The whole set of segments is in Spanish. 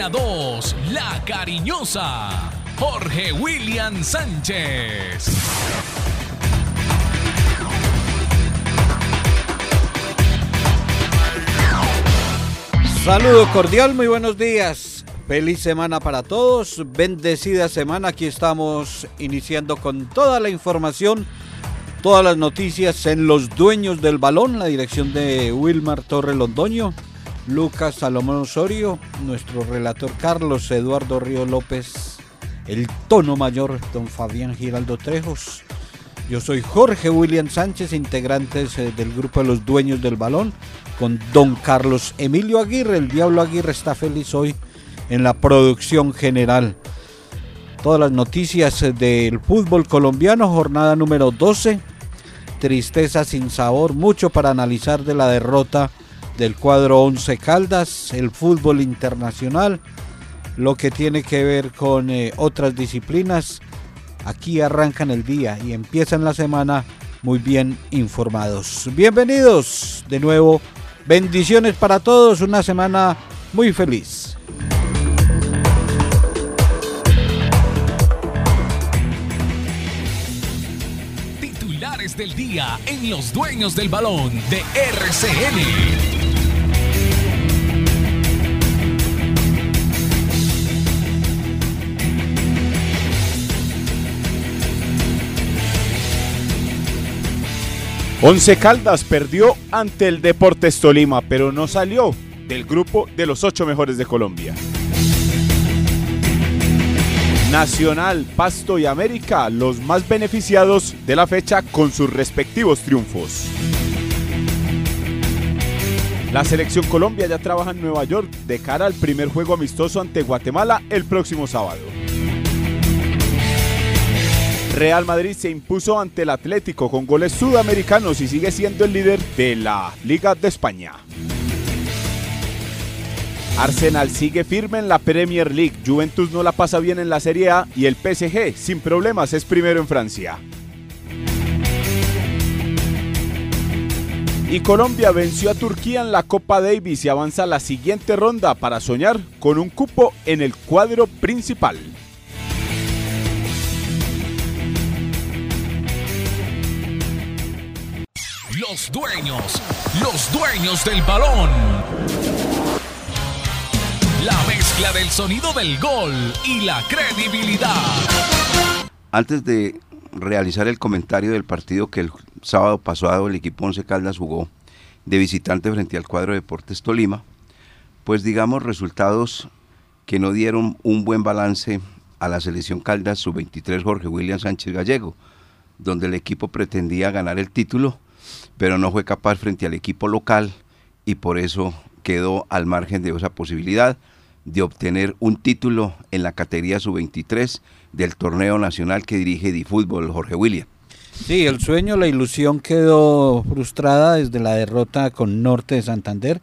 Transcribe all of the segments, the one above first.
Antena 2, La Cariñosa, Jorge William Sánchez. Saludo cordial, muy buenos días. Feliz semana para todos, bendecida semana. Aquí estamos iniciando con toda la información, todas las noticias en los dueños del balón, la dirección de Wilmar Torre Londoño, Lucas Salomón Osorio, nuestro relator Carlos Eduardo Río López, el tono mayor, don Fabián Giraldo Trejos. Yo soy Jorge William Sánchez, integrantes eh, del grupo de los dueños del balón, con don Carlos Emilio Aguirre. El Diablo Aguirre está feliz hoy en la producción general. Todas las noticias eh, del fútbol colombiano, jornada número 12. Tristeza sin sabor, mucho para analizar de la derrota del cuadro 11 Caldas, el fútbol internacional, lo que tiene que ver con eh, otras disciplinas Aquí arrancan el día y empiezan la semana muy bien informados. Bienvenidos de nuevo. Bendiciones para todos. Una semana muy feliz. Titulares del día en los dueños del balón de RCN. Once Caldas perdió ante el Deportes Tolima, pero no salió del grupo de los ocho mejores de Colombia. Nacional, Pasto y América, los más beneficiados de la fecha con sus respectivos triunfos. La selección Colombia ya trabaja en Nueva York de cara al primer juego amistoso ante Guatemala el próximo sábado. Real Madrid se impuso ante el Atlético con goles sudamericanos y sigue siendo el líder de la Liga de España. Arsenal sigue firme en la Premier League, Juventus no la pasa bien en la Serie A y el PSG sin problemas es primero en Francia. Y Colombia venció a Turquía en la Copa Davis y avanza a la siguiente ronda para soñar con un cupo en el cuadro principal. Los dueños, los dueños del balón. La mezcla del sonido del gol y la credibilidad. Antes de realizar el comentario del partido que el sábado pasado el equipo Once Caldas jugó de visitante frente al cuadro Deportes Tolima, pues digamos resultados que no dieron un buen balance a la selección Caldas sub-23 Jorge William Sánchez Gallego, donde el equipo pretendía ganar el título pero no fue capaz frente al equipo local y por eso quedó al margen de esa posibilidad de obtener un título en la categoría sub-23 del torneo nacional que dirige Di Fútbol Jorge William. Sí, el sueño, la ilusión quedó frustrada desde la derrota con Norte de Santander,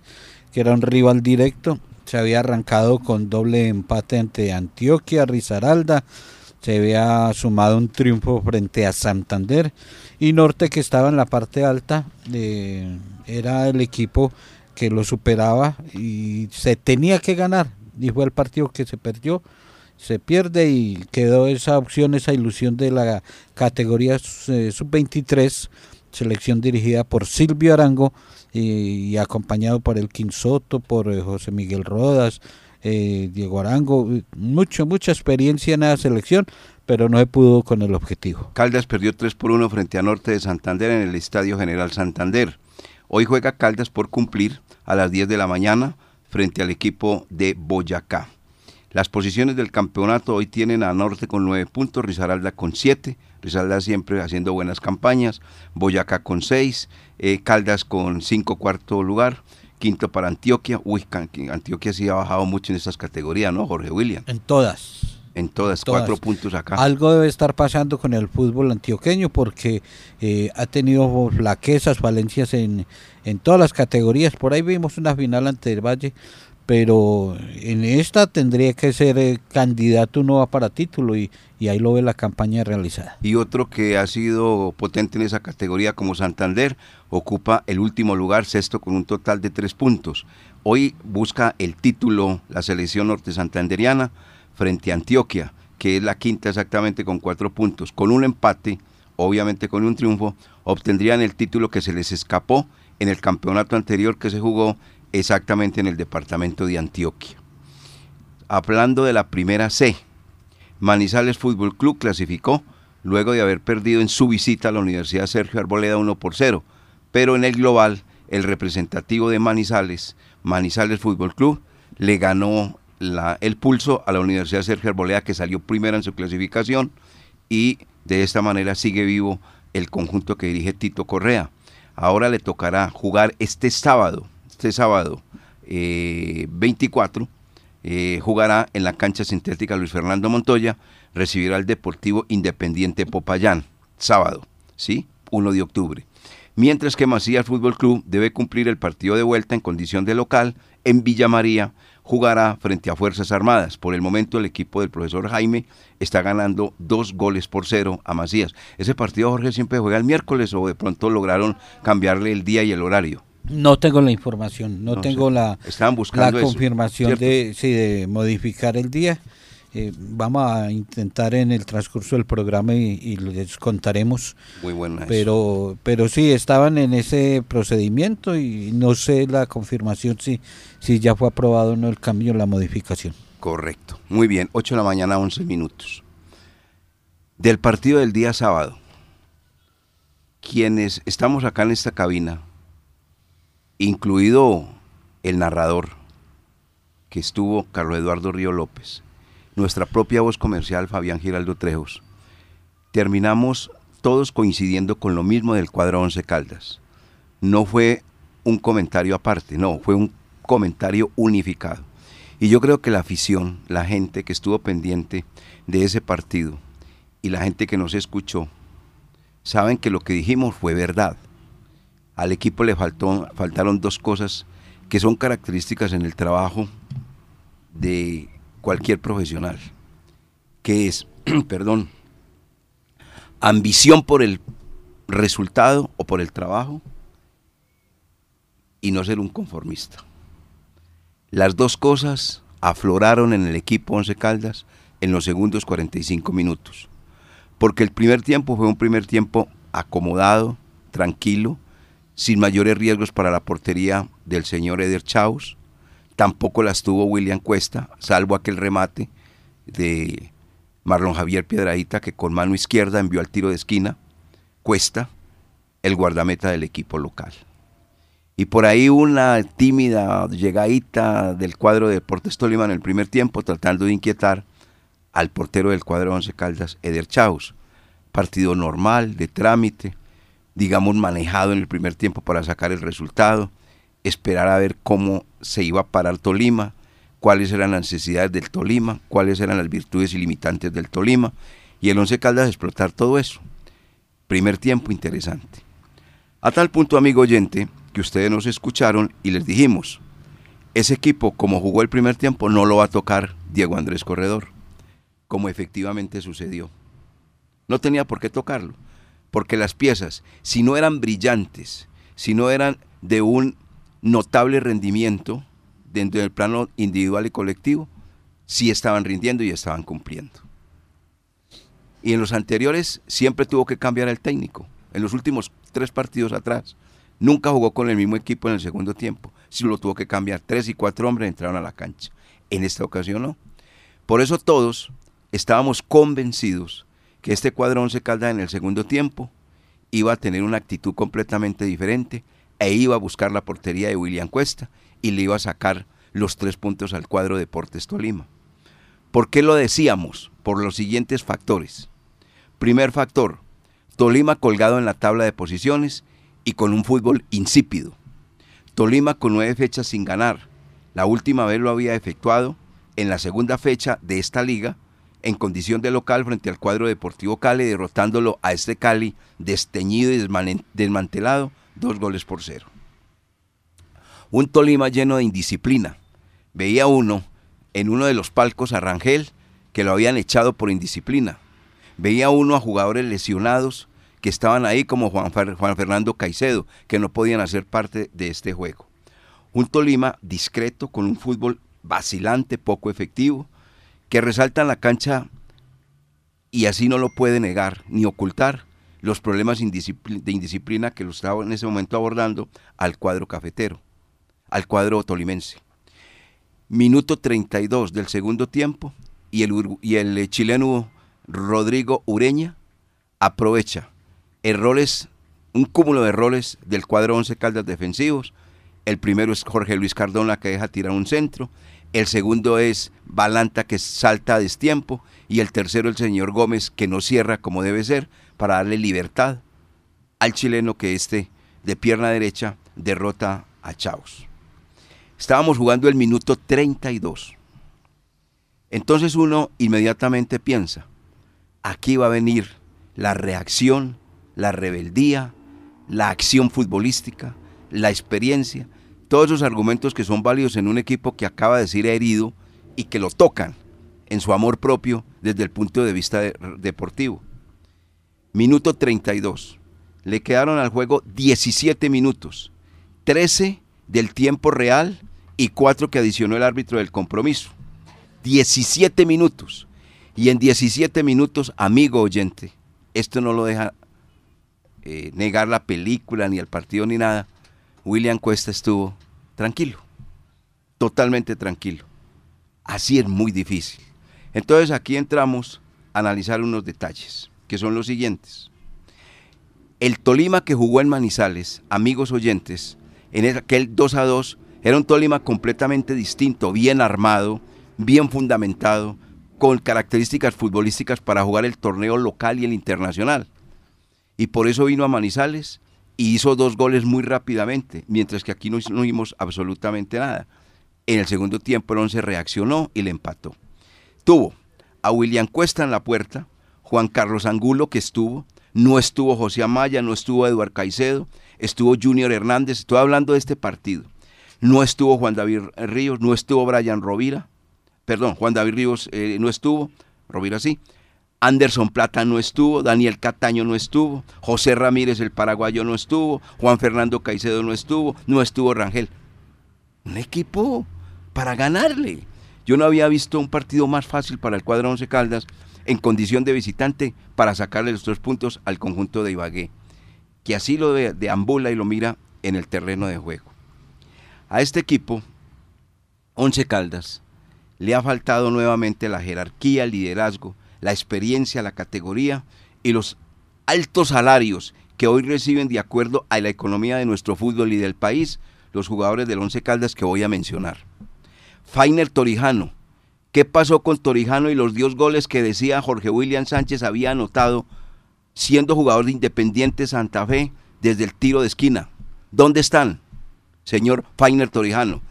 que era un rival directo. Se había arrancado con doble empate ante Antioquia, Risaralda. Se había sumado un triunfo frente a Santander y Norte que estaba en la parte alta eh, era el equipo que lo superaba y se tenía que ganar. Y fue el partido que se perdió se pierde y quedó esa opción esa ilusión de la categoría eh, sub-23 selección dirigida por Silvio Arango y, acompañado por el Quinsoto por eh, José Miguel Rodas Diego Arango mucho mucha experiencia en la selección pero no se pudo con el objetivo. Caldas perdió 3 por 1 frente a Norte de Santander en el Estadio General Santander. Hoy juega Caldas por cumplir a las 10 de la mañana frente al equipo de Boyacá. Las posiciones del campeonato hoy tienen a Norte con 9 puntos, Risaralda con 7, Risaralda siempre haciendo buenas campañas, Boyacá con 6, eh, Caldas con 5 cuarto lugar, quinto para Antioquia. Uy, Antioquia sí ha bajado mucho en estas categorías, ¿no, Jorge William? En todas. En todas, cuatro puntos acá. Algo debe estar pasando con el fútbol antioqueño porque eh, ha tenido flaquezas, falencias en, en todas las categorías. Por ahí vimos una final ante el Valle, pero en esta tendría que ser eh, candidato uno va para título y, y ahí lo ve la campaña realizada. Y otro que ha sido potente en esa categoría como Santander, ocupa el último lugar, sexto con un total de tres puntos. Hoy busca el título la selección norte santanderiana frente a Antioquia, que es la quinta exactamente con cuatro puntos. Con un empate, obviamente con un triunfo, obtendrían el título que se les escapó en el campeonato anterior que se jugó exactamente en el departamento de Antioquia. Hablando de la primera C, Manizales Fútbol Club clasificó luego de haber perdido en su visita a la Universidad Sergio Arboleda 1 por 0, pero en el global el representativo de Manizales, Manizales Fútbol Club, le ganó el pulso a la Universidad Sergio Arboleda que salió primera en su clasificación y de esta manera sigue vivo el conjunto que dirige Tito Correa. Ahora le tocará jugar este sábado, este sábado 24, eh, eh, jugará en la cancha sintética Luis Fernando Montoya, recibirá al Deportivo Independiente Popayán, sábado, ¿sí? 1 de octubre. Mientras que Macías Fútbol Club debe cumplir el partido de vuelta en condición de local en Villa María, jugará frente a Fuerzas Armadas. Por el momento el equipo del profesor Jaime está ganando dos goles por cero a Macías. Ese partido Jorge siempre juega el miércoles o de pronto lograron cambiarle el día y el horario. No tengo la información, no, tengo la, la confirmación de, de modificar el día. Eh, vamos a intentar en el transcurso del programa y, les contaremos. Muy buena. Pero, pero sí, estaban en ese procedimiento y no sé la confirmación si, si ya fue aprobado o no el cambio, la modificación. Correcto. Muy bien, 8 de la mañana, 11 minutos. Del partido del día sábado, quienes estamos acá en esta cabina, incluido el narrador, que estuvo Carlos Eduardo Río López, nuestra propia voz comercial Fabián Giraldo Trejos, terminamos todos coincidiendo con lo mismo del cuadro Once Caldas. No fue un comentario aparte, no, fue un comentario unificado. Y yo creo que la afición, la gente que estuvo pendiente de ese partido y la gente que nos escuchó, saben que lo que dijimos fue verdad. Al equipo le faltó, faltaron dos cosas que son características en el trabajo de cualquier profesional, que es, perdón, ambición por el resultado o por el trabajo y no ser un conformista. Las dos cosas afloraron en el equipo Once Caldas en los segundos 45 minutos, porque el primer tiempo fue un primer tiempo acomodado, tranquilo, sin mayores riesgos para la portería del señor Eder Chaus, Tampoco las tuvo William Cuesta, salvo aquel remate de Marlon Javier Piedradita que con mano izquierda envió al tiro de esquina. Cuesta, el guardameta del equipo local. Y por ahí una tímida llegadita del cuadro de Deportes Tolima en el primer tiempo, tratando de inquietar al portero del cuadro Once Caldas, Eder Chaus. Partido normal, de trámite, digamos manejado en el primer tiempo para sacar el resultado esperar a ver cómo se iba a parar Tolima, cuáles eran las necesidades del Tolima, cuáles eran las virtudes ilimitantes del Tolima, y el Once Caldas explotar todo eso. Primer tiempo interesante. A tal punto, amigo oyente, que ustedes nos escucharon y les dijimos, ese equipo, como jugó el primer tiempo, no lo va a tocar Diego Andrés Corredor, como efectivamente sucedió. No tenía por qué tocarlo, porque las piezas, si no eran brillantes, si no eran de un notable rendimiento dentro del plano individual y colectivo, sí estaban rindiendo y estaban cumpliendo. Y en los anteriores siempre tuvo que cambiar el técnico. En los últimos tres partidos atrás, nunca jugó con el mismo equipo en el segundo tiempo. Si lo tuvo que cambiar. Tres y cuatro hombres entraron a la cancha. En esta ocasión no. Por eso todos estábamos convencidos que este cuadro Once Caldas en el segundo tiempo iba a tener una actitud completamente diferente e iba a buscar la portería de William Cuesta y le iba a sacar los tres puntos al cuadro Deportes Tolima. ¿Por qué lo decíamos? Por los siguientes factores. Primer factor, Tolima colgado en la tabla de posiciones y con un fútbol insípido. Tolima con nueve fechas sin ganar. La última vez lo había efectuado en la segunda fecha de esta liga en condición de local frente al cuadro Deportivo Cali, derrotándolo a este Cali desteñido y desmantelado dos goles por cero. Un Tolima lleno de indisciplina. Veía uno en uno de los palcos a Rangel que lo habían echado por indisciplina. Veía uno a jugadores lesionados que estaban ahí como Juan, Juan Fernando Caicedo, que no podían hacer parte de este juego. Un Tolima discreto, con un fútbol vacilante, poco efectivo, que resalta en la cancha y así no lo puede negar ni ocultar los problemas de indisciplina que lo estaba en ese momento abordando al cuadro cafetero, al cuadro tolimense. Minuto 32 del segundo tiempo y el, y el chileno Rodrigo Ureña aprovecha errores, un cúmulo de errores del cuadro 11 Caldas defensivos. El primero es Jorge Luis Cardona que deja tirar un centro. El segundo es Balanta que salta a destiempo. Y el tercero el señor Gómez que no cierra como debe ser para darle libertad al chileno que este de pierna derecha derrota a Chaos. Estábamos jugando el minuto 32. Entonces uno inmediatamente piensa, aquí va a venir la reacción la rebeldía, la acción futbolística, la experiencia, todos esos argumentos que son válidos en un equipo que acaba de ser herido y que lo tocan en su amor propio desde el punto de vista deportivo. Minuto 32. Le quedaron al juego 17 minutos, 13 del tiempo real y 4 que adicionó el árbitro del compromiso. 17 minutos. Y en 17 minutos, amigo oyente, esto no lo deja eh, negar la película, ni el partido, ni nada, William Cuesta estuvo tranquilo, totalmente tranquilo. Así es muy difícil. Entonces aquí entramos a analizar unos detalles, que son los siguientes. El Tolima que jugó en Manizales, amigos oyentes, en aquel 2 a 2, era un Tolima completamente distinto, bien armado, bien fundamentado, con características futbolísticas para jugar el torneo local y el internacional y por eso vino a Manizales y hizo dos goles muy rápidamente, mientras que aquí no, no vimos absolutamente nada. En el segundo tiempo el once reaccionó y le empató. Tuvo a William Cuesta en la puerta, Juan Carlos Angulo que estuvo, no estuvo José Amaya, no estuvo Eduard Caicedo, estuvo Junior Hernández, estoy hablando de este partido. No estuvo Juan David Ríos, no estuvo Brian Rovira, perdón, Juan David Ríos eh, no estuvo, Rovira sí, Anderson Plata no estuvo, Daniel Cataño no estuvo, José Ramírez el paraguayo no estuvo, Juan Fernando Caicedo no estuvo, no estuvo Rangel. Un equipo para ganarle. Yo no había visto un partido más fácil para el cuadro Once Caldas en condición de visitante para sacarle los tres puntos al conjunto de Ibagué, que así lo deambula y lo mira en el terreno de juego. A este equipo, Once Caldas, le ha faltado nuevamente la jerarquía, el liderazgo, la experiencia, la categoría y los altos salarios que hoy reciben de acuerdo a la economía de nuestro fútbol y del país los jugadores del Once Caldas que voy a mencionar. Fainer Torijano. ¿Qué pasó con Torijano y los 10 goles que decía Jorge William Sánchez había anotado siendo jugador de Independiente Santa Fe desde el tiro de esquina? ¿Dónde están, señor Fainer Torijano?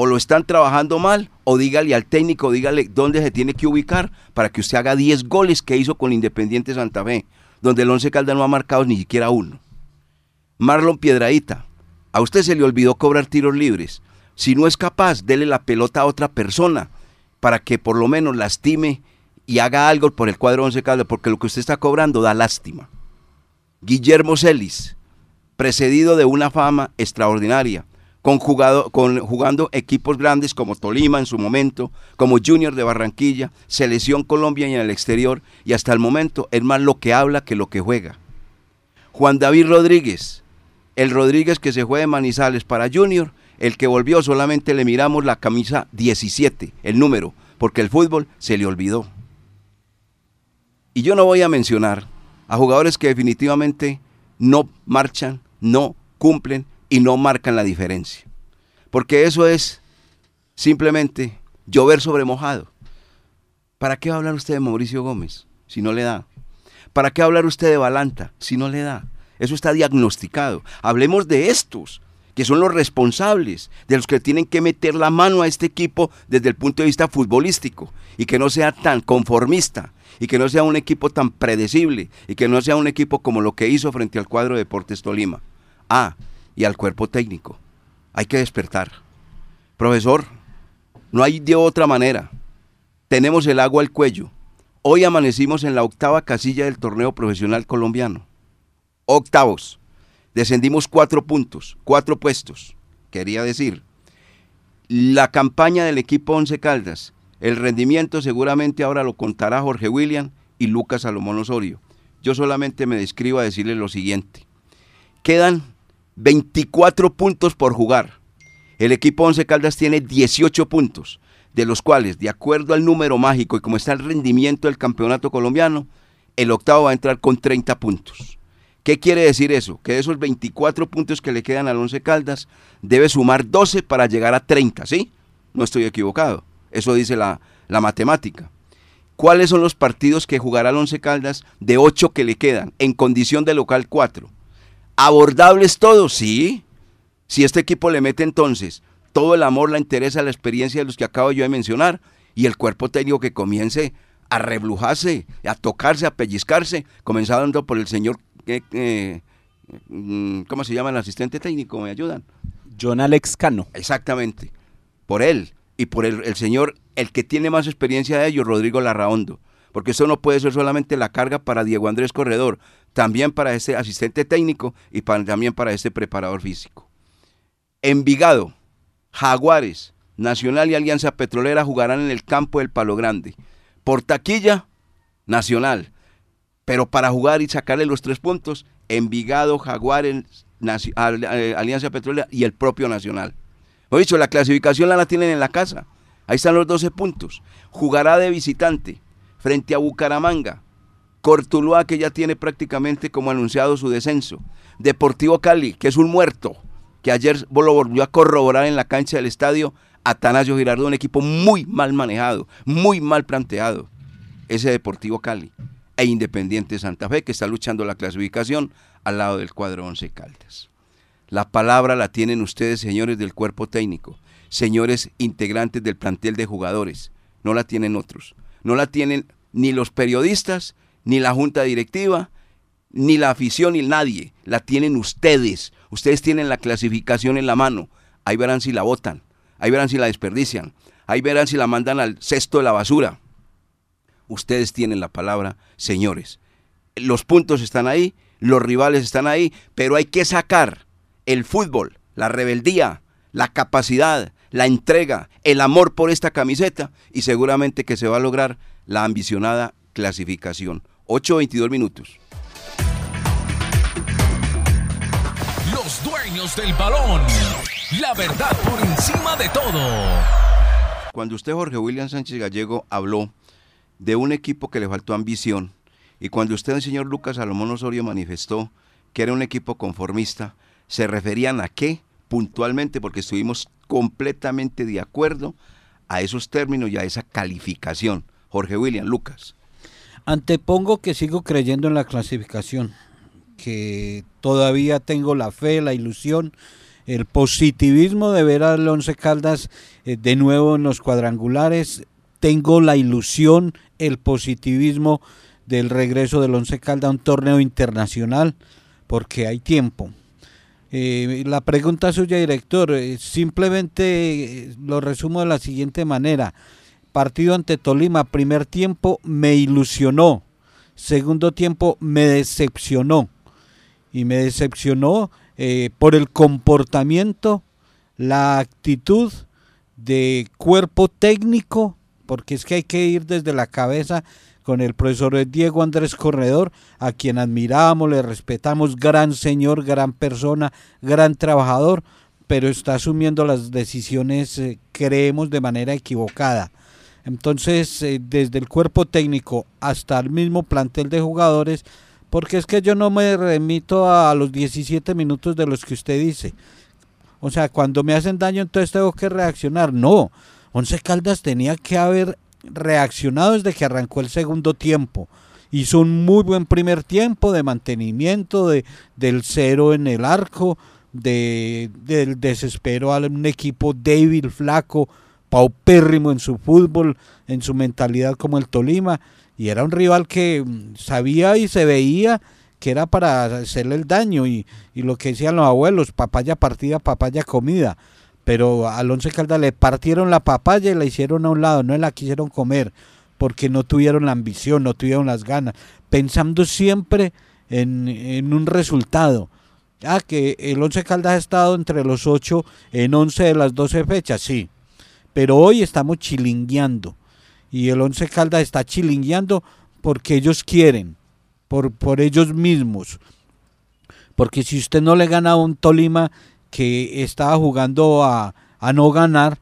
o lo están trabajando mal, o dígale al técnico, dígale dónde se tiene que ubicar para que usted haga 10 goles que hizo con Independiente Santa Fe, donde el Once Caldas no ha marcado ni siquiera uno. Marlon Piedradita, a usted se le olvidó cobrar tiros libres. Si no es capaz, dele la pelota a otra persona para que por lo menos lastime y haga algo por el cuadro Once Caldas, porque lo que usted está cobrando da lástima. Guillermo Celis, precedido de una fama extraordinaria, con, con jugando equipos grandes como Tolima en su momento, como Junior de Barranquilla, Selección Colombia y en el exterior, y hasta el momento es más lo que habla que lo que juega. Juan David Rodríguez, el Rodríguez que se juega en Manizales para Junior, el que volvió solamente le miramos la camisa 17, el número, porque el fútbol se le olvidó. Y yo no voy a mencionar a jugadores que definitivamente no marchan, no cumplen y no marcan la diferencia. Porque eso es simplemente llover sobre mojado. ¿Para qué va a hablar usted de Mauricio Gómez si no le da? ¿Para qué hablar usted de Balanta si no le da? Eso está diagnosticado. Hablemos de estos, que son los responsables, de los que tienen que meter la mano a este equipo desde el punto de vista futbolístico y que no sea tan conformista y que no sea un equipo tan predecible y que no sea un equipo como lo que hizo frente al cuadro de Deportes Tolima. Ah, y al cuerpo técnico. Hay que despertar. Profesor, no hay de otra manera. Tenemos el agua al cuello. Hoy amanecimos en la octava casilla del torneo profesional colombiano. octavos. Descendimos cuatro puntos, cuatro puestos. Quería decir, la campaña del equipo Once Caldas, el rendimiento seguramente ahora lo contará Jorge William y Lucas Salomón Osorio. Yo solamente me describo a decirles lo siguiente. Quedan 24 puntos por jugar. El equipo Once Caldas tiene 18 puntos, de los cuales, de acuerdo al número mágico y como está el rendimiento del campeonato colombiano, el octavo va a entrar con 30 puntos. ¿Qué quiere decir eso? Que de esos 24 puntos que le quedan al Once Caldas, debe sumar 12 para llegar a 30, ¿sí? No estoy equivocado. Eso dice la, la matemática. ¿Cuáles son los partidos que jugará el Once Caldas de 8 que le quedan en condición de local 4? ¿Abordables todos? Sí. Si este equipo le mete entonces todo el amor, la interesa, la experiencia de los que acabo yo de mencionar y el cuerpo técnico que comience a reblujarse, a tocarse, a pellizcarse, comenzando por el señor, eh, eh, mm, ¿cómo se llama el asistente técnico? ¿Me ayudan? John Alex Cano. Exactamente, por él y por el, el señor, el que tiene más experiencia de ellos, Rodrigo Larraondo. Porque eso no puede ser solamente la carga para Diego Andrés Corredor, también para este asistente técnico y también para este preparador físico. Envigado, Jaguares, Nacional y Alianza Petrolera jugarán en el campo del Palo Grande. Por taquilla, Nacional. Pero para jugar y sacarle los tres puntos, Envigado, Jaguares, eh, Alianza Petrolera y el propio Nacional. Lo dicho, la clasificación la tienen en la casa. Ahí están los 12 puntos. Jugará de visitante frente a Bucaramanga. Cortuluá, que ya tiene prácticamente como anunciado su descenso. Deportivo Cali, que es un muerto, que ayer lo volvió a corroborar en la cancha del estadio. Atanasio Girardo, un equipo muy mal manejado, muy mal planteado. Ese Deportivo Cali. E Independiente Santa Fe, que está luchando la clasificación al lado del cuadro Once Caldas. La palabra la tienen ustedes, señores del cuerpo técnico, señores integrantes del plantel de jugadores. No la tienen otros. No la tienen ni los periodistas, ni la junta directiva, ni la afición, ni nadie. La tienen ustedes. Ustedes tienen la clasificación en la mano. Ahí verán si la votan. Ahí verán si la desperdician. Ahí verán si la mandan al cesto de la basura. Ustedes tienen la palabra, señores. Los puntos están ahí, los rivales están ahí, pero hay que sacar el fútbol, la rebeldía, la capacidad, la entrega, el amor por esta camiseta y seguramente que se va a lograr la ambicionada clasificación. 8-22 minutos. Los dueños del balón. La verdad por encima de todo. Cuando usted, Jorge William Sánchez Gallego, habló de un equipo que le faltó ambición, y cuando usted, el señor Lucas Salomón Osorio, manifestó que era un equipo conformista, ¿se referían a qué puntualmente? Porque estuvimos completamente de acuerdo a esos términos y a esa calificación. Jorge William, Lucas. Antepongo que sigo creyendo en la clasificación, que todavía tengo la fe, la ilusión, el positivismo de ver al Once Caldas eh, de nuevo en los cuadrangulares. Tengo la ilusión, el positivismo del regreso del Once Caldas a un torneo internacional, porque hay tiempo. Eh, la pregunta suya, director, eh, simplemente lo resumo de la siguiente manera partido ante Tolima, primer tiempo me ilusionó, segundo tiempo me decepcionó. Y me decepcionó eh, por el comportamiento, la actitud de cuerpo técnico, porque es que hay que ir desde la cabeza con el profesor Diego Andrés Corredor, a quien admiramos, le respetamos, gran señor, gran persona, gran trabajador, pero está asumiendo las decisiones, eh, creemos, de manera equivocada. Entonces, eh, desde el cuerpo técnico hasta el mismo plantel de jugadores, porque es que yo no me remito a los 17 minutos de los que usted dice. O sea, cuando me hacen daño, entonces tengo que reaccionar. No, Once Caldas tenía que haber reaccionado desde que arrancó el segundo tiempo. Hizo un muy buen primer tiempo de mantenimiento de, del cero en el arco, de, del desespero a un equipo débil, flaco, paupérrimo en su fútbol, en su mentalidad como el Tolima, y era un rival que mm, sabía y se veía que era para hacerle el daño, y, y lo que decían los abuelos, papaya partida, papaya comida, pero al Once Caldas le partieron la papaya y la hicieron a un lado, no la quisieron comer, porque no tuvieron la ambición, no tuvieron las ganas, pensando siempre en, en un resultado. Ah, que el Once Caldas ha estado entre los ocho en 11 de las 12 fechas, sí. Pero hoy estamos chilingueando. Y el Once Caldas está chilingueando porque ellos quieren, por, por ellos mismos. Porque si usted no le gana a un Tolima que estaba jugando a, a no ganar,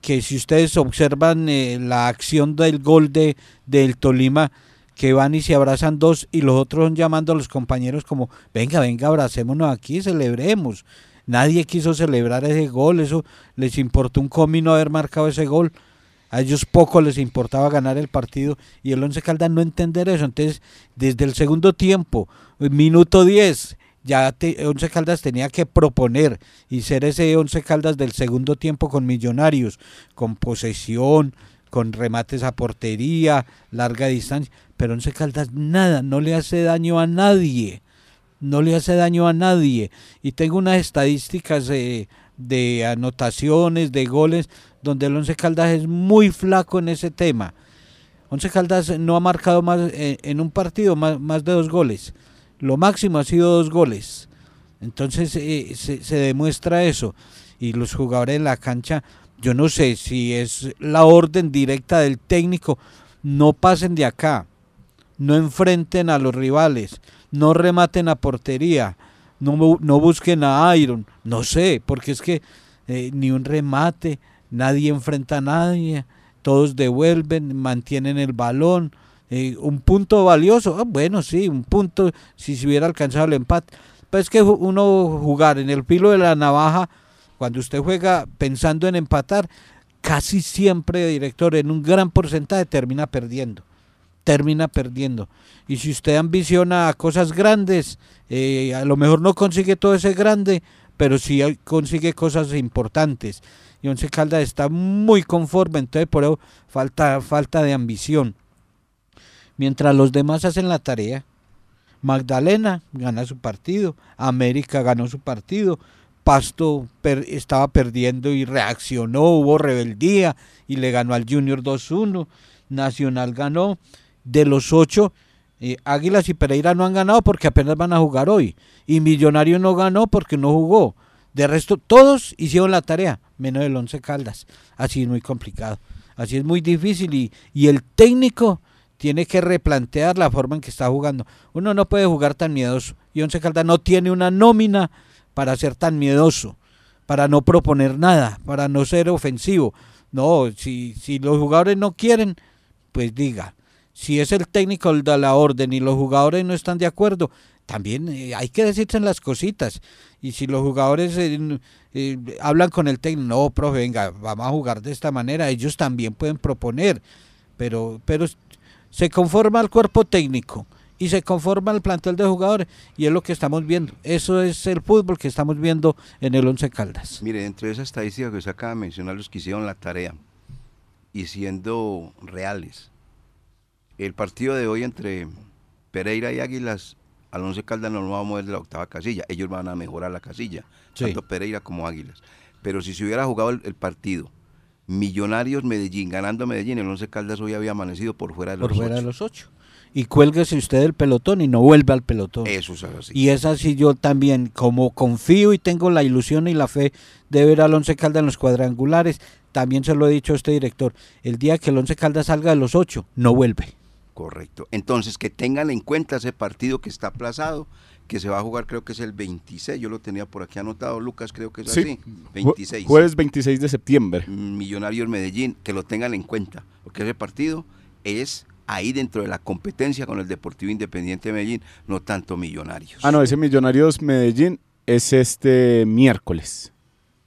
que si ustedes observan eh, la acción del gol de, del Tolima, que van y se abrazan dos y los otros van llamando a los compañeros como, venga, venga, abracémonos aquí, celebremos. Nadie quiso celebrar ese gol, eso les importó un comino haber marcado ese gol. A ellos poco les importaba ganar el partido y el Once Caldas no entender eso. Entonces, desde el segundo tiempo, minuto 10, ya te, Once Caldas tenía que proponer y ser ese Once Caldas del segundo tiempo con millonarios, con posesión, con remates a portería, larga distancia, pero Once Caldas nada, no le hace daño a nadie, no le hace daño a nadie. Y tengo unas estadísticas de, de anotaciones, de goles, donde el Once Caldas es muy flaco en ese tema. Once Caldas no ha marcado más eh, en un partido más, más de dos goles. Lo máximo ha sido dos goles. Entonces eh, se, se demuestra eso. Y los jugadores en la cancha yo no sé si es la orden directa del técnico, no pasen de acá, no enfrenten a los rivales, no rematen a portería, no, no busquen a Iron, no sé, porque es que eh, ni un remate, nadie enfrenta a nadie, todos devuelven, mantienen el balón, eh, un punto valioso, ah, bueno, sí, un punto si se hubiera alcanzado el empate, pero es que uno jugar en el filo de la navaja, cuando usted juega pensando en empatar, casi siempre, director, en un gran porcentaje termina perdiendo. Termina perdiendo. Y si usted ambiciona cosas grandes, eh, a lo mejor no consigue todo ese grande, pero sí consigue cosas importantes. Y Once Caldas está muy conforme, entonces por eso falta, falta de ambición. Mientras los demás hacen la tarea, Magdalena gana su partido, América ganó su partido, Pasto estaba perdiendo y reaccionó, hubo rebeldía y le ganó al Junior 2-1. Nacional ganó. De los ocho, eh, Águilas y Pereira no han ganado porque apenas van a jugar hoy. Y Millonario no ganó porque no jugó. De resto, todos hicieron la tarea, menos el Once Caldas. Así es muy complicado. Así es muy difícil y, y el técnico tiene que replantear la forma en que está jugando. Uno no puede jugar tan miedoso. Y Once Caldas no tiene una nómina para ser tan miedoso, para no proponer nada, para no ser ofensivo. No, si, si los jugadores no quieren, pues diga. Si es el técnico el de la orden y los jugadores no están de acuerdo, también eh, hay que decirse las cositas. Y si los jugadores eh, eh, hablan con el técnico, no, profe, venga, vamos a jugar de esta manera, ellos también pueden proponer, pero, pero se conforma el cuerpo técnico y se conforma el plantel de jugadores y es lo que estamos viendo. Eso es el fútbol que estamos viendo en el Once Caldas. Mire, dentro de esa estadística que usted acaba de mencionar, los que hicieron la tarea y siendo reales, el partido de hoy entre Pereira y Águilas, al Once Caldas no lo vamos a mover de la octava casilla, ellos van a mejorar la casilla, sí. tanto Pereira como Águilas. Pero si se hubiera jugado el, el partido Millonarios Medellín, ganando Medellín, el Once Caldas hoy había amanecido por fuera de los por fuera ocho. de los ocho y cuélguese usted del pelotón y no vuelve al pelotón. Eso es así. Y es así yo también, como confío y tengo la ilusión y la fe de ver al Once Caldas en los cuadrangulares, también se lo he dicho a este director, el día que el Once Caldas salga de los ocho, no vuelve. Correcto. Entonces, que tengan en cuenta ese partido que está aplazado, que se va a jugar creo que es el 26, yo lo tenía por aquí anotado, Lucas, creo que es Sí. así, 26. Jueves 26 de septiembre. Millonarios Medellín, que lo tengan en cuenta, porque ese partido es ahí dentro de la competencia con el Deportivo Independiente de Medellín, no tanto Millonarios. Ah, no, ese Millonarios Medellín es este miércoles.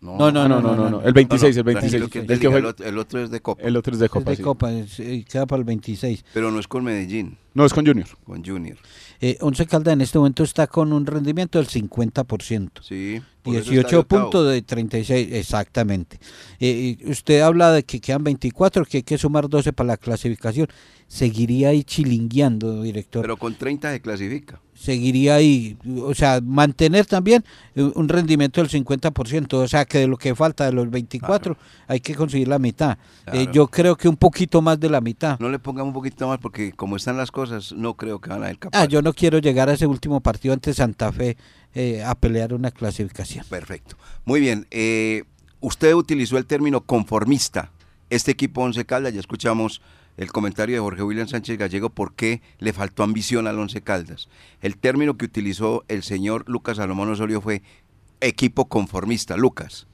No, no, Ah, no, no, no, no, el 26, el 26. tranquilo, que es de El que Liga, fue- el, otro, el otro es de Copa, El otro es de Es Copa. de sí. Copa, es- eh, queda para el 26. pero no es con Medellín, No, es con Junior. con Junior. Eh, Once Caldas en este momento está con un rendimiento del 50%. Sí, por eso está 18 de octavo. puntos de 36, exactamente. Eh, usted habla de que quedan 24, que hay que sumar 12 para la clasificación. Seguiría ahí chilingueando, director. Pero con 30 se clasifica. seguiría ahí. O sea, mantener también un rendimiento del 50%. O sea, que de lo que falta de los 24 hay que conseguir la mitad. Eh, yo creo que un poquito más de la mitad. No le pongamos un poquito más porque como están las cosas, no creo que van a ser capaces. Ah, yo no quiero llegar a ese último partido ante Santa Fe eh, a pelear una clasificación. Perfecto. Muy bien. Eh, usted utilizó el término conformista. Este equipo Once Caldas, ya escuchamos el comentario de Jorge William Sánchez Gallego por qué le faltó ambición al Once Caldas. El término que utilizó el señor Lucas Salomón Osorio fue equipo conformista. Lucas.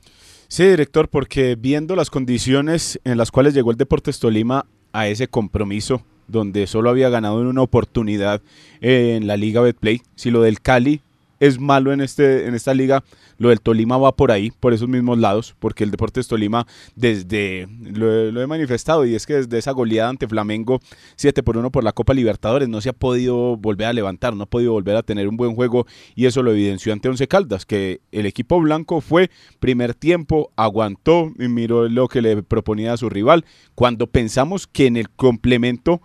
Sí, director, porque viendo las condiciones en las cuales llegó el Deportes Tolima a ese compromiso, donde solo había ganado en una oportunidad en la Liga Betplay, si lo del Cali es malo en, este, en esta liga, lo del Tolima va por ahí, por esos mismos lados, porque el Deportes Tolima desde, lo, he manifestado, y es que desde esa goleada ante Flamengo 7 por 1 por la Copa Libertadores no se ha podido volver a levantar, no ha podido volver a tener un buen juego, y eso lo evidenció ante Once Caldas, que el equipo blanco fue primer tiempo, aguantó y miró lo que le proponía a su rival, cuando pensamos que en el complemento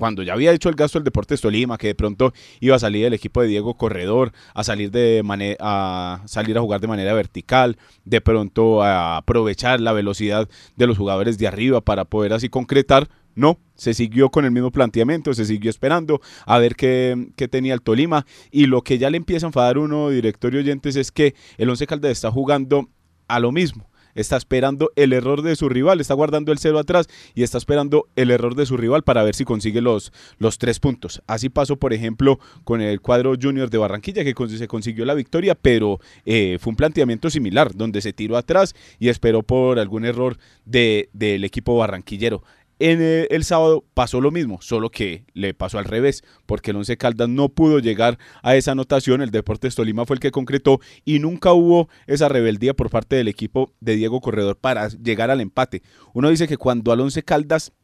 cuando ya había hecho el gasto el Deportes Tolima, que de pronto iba a salir el equipo de Diego Corredor, a salir, de a salir a jugar de manera vertical, de pronto a aprovechar la velocidad de los jugadores de arriba para poder así concretar, no, se siguió con el mismo planteamiento, se siguió esperando a ver qué, qué, tenía el Tolima. Y lo que ya le empieza a enfadar uno, directorio oyentes, es que el Once Caldas está jugando a lo mismo está esperando el error de su rival, está guardando el cero atrás y está esperando el error de su rival para ver si consigue los, los tres puntos. Así pasó, por ejemplo, con el cuadro junior de Barranquilla, que se consiguió la victoria, pero eh, fue un planteamiento similar, donde se tiró atrás y esperó por algún error de, del equipo barranquillero. En el, sábado pasó lo mismo, solo que le pasó al revés, porque el Once Caldas no pudo llegar a esa anotación, el Deportes Tolima fue el que concretó y nunca hubo esa rebeldía por parte del equipo de Diego Corredor para llegar al empate. Uno dice que cuando al Once Caldas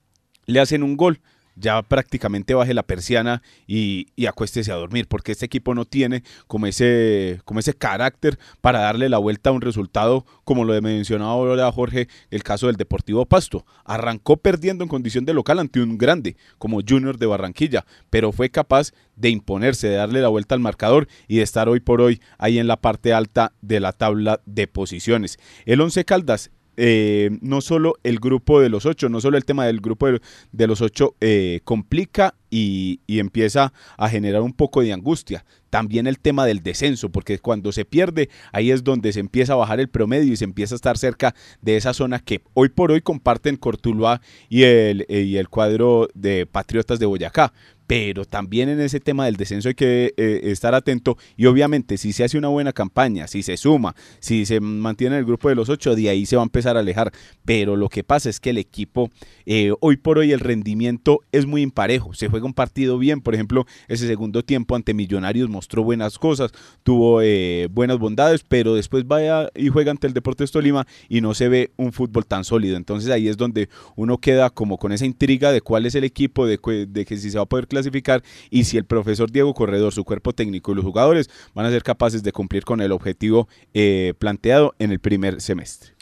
le hacen un gol, ya prácticamente baje la persiana y, y, acuéstese a dormir, porque este equipo no tiene como ese, como ese carácter para darle la vuelta a un resultado, como lo mencionaba ahora Jorge, el caso del Deportivo Pasto. Arrancó perdiendo en condición de local ante un grande, como Junior de Barranquilla, pero fue capaz de imponerse, de darle la vuelta al marcador y de estar hoy por hoy ahí en la parte alta de la tabla de posiciones. El Once Caldas eh, no solo el grupo de los ocho, no solo el tema del grupo de, los ocho eh, complica y, empieza a generar un poco de angustia. También el tema del descenso, porque cuando se pierde, ahí es donde se empieza a bajar el promedio y se empieza a estar cerca de esa zona que hoy por hoy comparten Cortuluá y el, eh, y el cuadro de Patriotas de Boyacá. Pero también en ese tema del descenso hay que eh, estar atento y obviamente si se hace una buena campaña, si se suma, si se mantiene el grupo de los ocho, de ahí se va a empezar a alejar, pero lo que pasa es que el equipo, eh, hoy por hoy el rendimiento es muy imparejo, se juega un partido bien, por ejemplo, ese segundo tiempo ante Millonarios mostró buenas cosas, tuvo eh, buenas bondades, pero después vaya y juega ante el Deportes Tolima y no se ve un fútbol tan sólido, entonces ahí es donde uno queda como con esa intriga de cuál es el equipo, de, de que si se va a poder clasificar y si el profesor Diego Corredor, su cuerpo técnico y los jugadores van a ser capaces de cumplir con el objetivo eh, planteado en el primer semestre.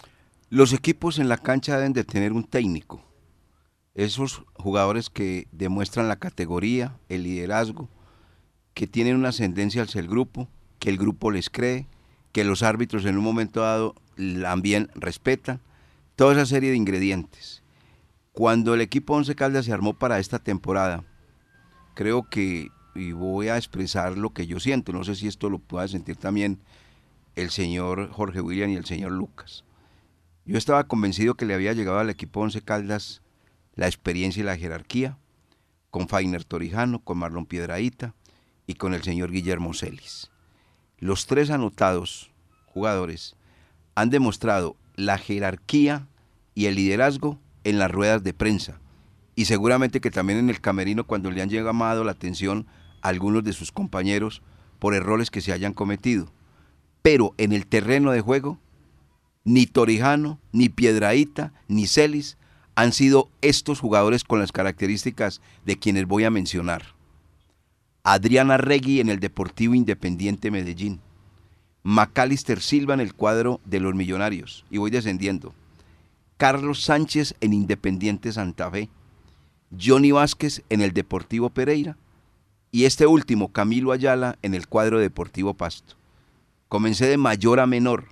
Los equipos en la cancha deben de tener un técnico. Esos jugadores que demuestran la categoría, el liderazgo, que tienen una ascendencia hacia el grupo, que el grupo les cree, que los árbitros en un momento dado también respetan, toda esa serie de ingredientes. Cuando el equipo Once Caldas se armó para esta temporada, creo que, y voy a expresar lo que yo siento, no sé si esto lo pueda sentir también el señor Jorge William y el señor Lucas. Yo estaba convencido que le había llegado al equipo Once Caldas la experiencia y la jerarquía, con Fainer Torijano, con Marlon Piedraíta y con el señor Guillermo Celis. Los tres anotados jugadores han demostrado la jerarquía y el liderazgo en las ruedas de prensa, y seguramente que también en el camerino cuando le han llamado la atención a algunos de sus compañeros por errores que se hayan cometido. Pero en el terreno de juego, ni Torijano, ni Piedraíta, ni Celis han sido estos jugadores con las características de quienes voy a mencionar. Adriana Regui en el Deportivo Independiente Medellín. Macalister Silva en el cuadro de los Millonarios. Y voy descendiendo. Carlos Sánchez en Independiente Santa Fe. Johnny Vázquez en el Deportivo Pereira y este último, Camilo Ayala, en el cuadro Deportivo Pasto. Comencé de mayor a menor.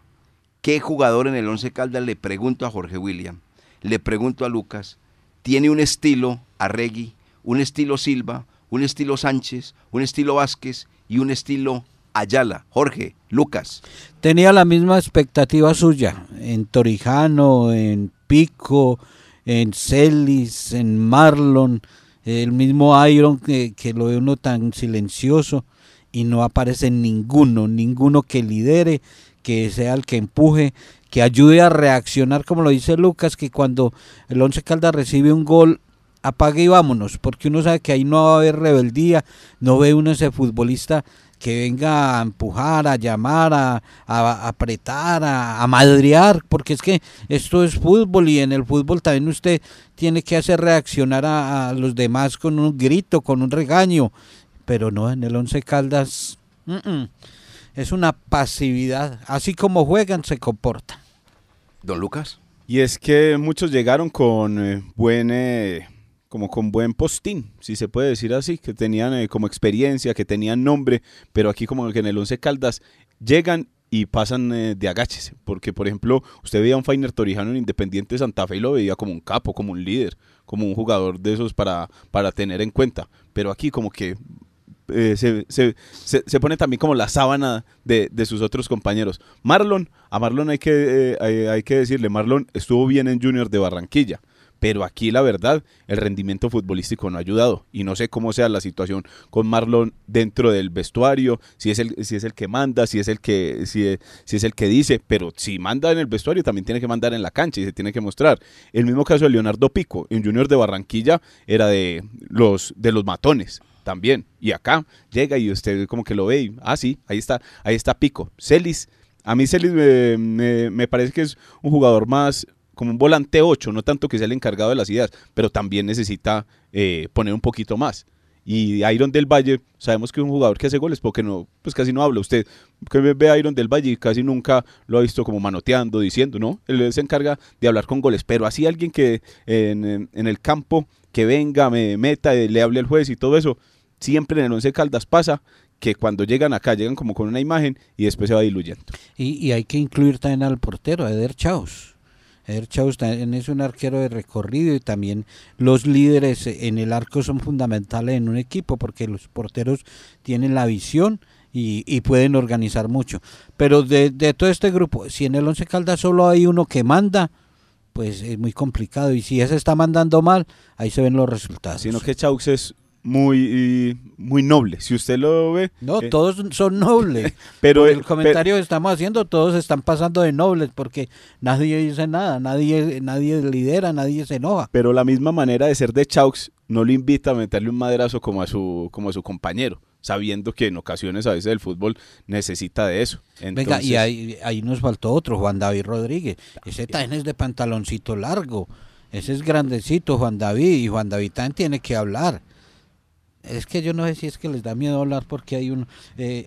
¿Qué jugador en el Once Caldas le pregunto a Jorge William? Le pregunto a Lucas. Tiene un estilo Arregui, un estilo Silva, un estilo Sánchez, un estilo Vázquez y un estilo Ayala. Jorge, Lucas. Tenía la misma expectativa suya en Torijano, en Pico, en Celis, en Marlon, el mismo Iron que, que lo ve uno tan silencioso y no aparece ninguno, ninguno que lidere, que sea el que empuje, que ayude a reaccionar, como lo dice Lucas, que cuando el Once Caldas recibe un gol, apague y vámonos, porque uno sabe que ahí no va a haber rebeldía, no ve uno ese futbolista que venga a empujar, a llamar, a, apretar, a, a, madrear, porque es que esto es fútbol y en el fútbol también usted tiene que hacer reaccionar a, los demás con un grito, con un regaño, pero no en el Once Caldas. Es una pasividad, así como juegan se comportan. Don Lucas. Y es que muchos llegaron con eh, buen eh, como con buen postín, si se puede decir así, que tenían eh, como experiencia, que tenían nombre, pero aquí como que en el Once Caldas llegan y pasan eh, de agaches, porque por ejemplo, usted veía a un Fainer Torijano en Independiente Santa Fe y lo veía como un capo, como un líder, como un jugador de esos para, para tener en cuenta, pero aquí como que eh, se, se, se, pone también como la sábana de, de, sus otros compañeros. Marlon, a Marlon hay que, eh, hay, hay que decirle, Marlon estuvo bien en Junior de Barranquilla, pero aquí la verdad el rendimiento futbolístico no ha ayudado y no sé cómo sea la situación con Marlon dentro del vestuario, si es el, si es el que manda, si es el que, si, si es el que dice, pero si manda en el vestuario también tiene que mandar en la cancha y se tiene que mostrar. El mismo caso de Leonardo Pico, en Junior de Barranquilla era de los, de los matones también. Y acá llega y usted como que lo ve y, ah, sí, ahí está, ahí está Pico. Celis, a mí Celis me, me, me parece que es un jugador más como un volante 8, no tanto que sea el encargado de las ideas, pero también necesita eh, poner un poquito más. Y Iron del Valle, sabemos que es un jugador que hace goles, porque no, pues casi no habla. Usted que ve a Iron del Valle y casi nunca lo ha visto como manoteando, diciendo, ¿no? Él se encarga de hablar con goles, pero así alguien que en, el campo, que venga, me meta, le hable al juez y todo eso, siempre en el Once Caldas pasa que cuando llegan acá llegan como con una imagen y después se va diluyendo. Y, y hay que incluir también al portero, Eder Chaus. Eder Chaus también es un arquero de recorrido y también los líderes en el arco son fundamentales en un equipo porque los porteros tienen la visión y, y pueden organizar mucho. Pero de, de, todo este grupo, si en el Once Caldas solo hay uno que manda, pues es muy complicado. Y si ese está mandando mal, ahí se ven los resultados. Sino que Chaus es muy muy noble. Si usted lo ve. No, eh, todos son nobles. pero el comentario pero, que estamos haciendo, todos están pasando de nobles porque nadie dice nada, nadie, nadie lidera, nadie se enoja. Pero la misma manera de ser de Chaux no lo invita a meterle un maderazo como a su, como a su compañero, sabiendo que en ocasiones a veces el fútbol necesita de eso. Entonces, Venga, y ahí, ahí nos faltó otro, Juan David Rodríguez. Ese también es de pantaloncito largo. Ese es grandecito, Juan David, y Juan David también tiene que hablar es que yo no sé si es que les da miedo hablar porque hay un, eh,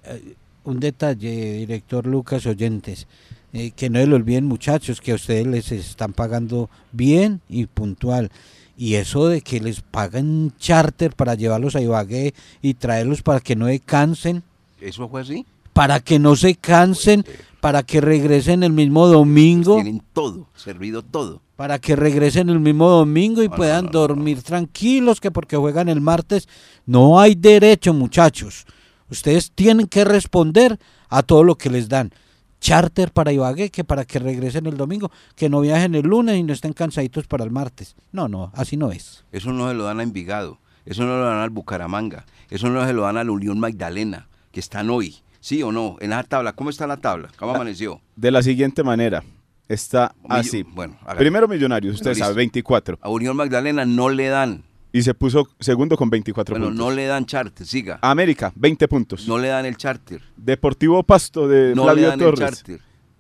un detalle, director Lucas Oyentes, eh, que no se lo olviden muchachos, que a ustedes les están pagando bien y puntual. Y eso de que les pagan charter para llevarlos a Ibagué y traerlos para que no se cansen. ¿Eso fue así? Para que no se cansen, para que regresen el mismo domingo. Tienen todo, servido todo para que regresen el mismo domingo y puedan dormir tranquilos que porque juegan el martes. No hay derecho, muchachos. Ustedes tienen que responder a todo lo que les dan. Charter para Ibagué, que para que regresen el domingo, que no viajen el lunes y no estén cansaditos para el martes. No, no, así no es. Eso no se lo dan a Envigado, eso no lo dan al Bucaramanga, eso no se lo dan a la Unión Magdalena, que están hoy. ¿Sí o no? En esa tabla, ¿cómo está la tabla? ¿Cómo amaneció? De la siguiente manera está así. Bueno, Primero Millonarios, usted sabe, 24. A Unión Magdalena no le dan. Y se puso segundo con 24 bueno, puntos. no le dan charter, siga. América, 20 puntos. No le dan el charter. Deportivo Pasto de no Flavio le dan Torres. el charter.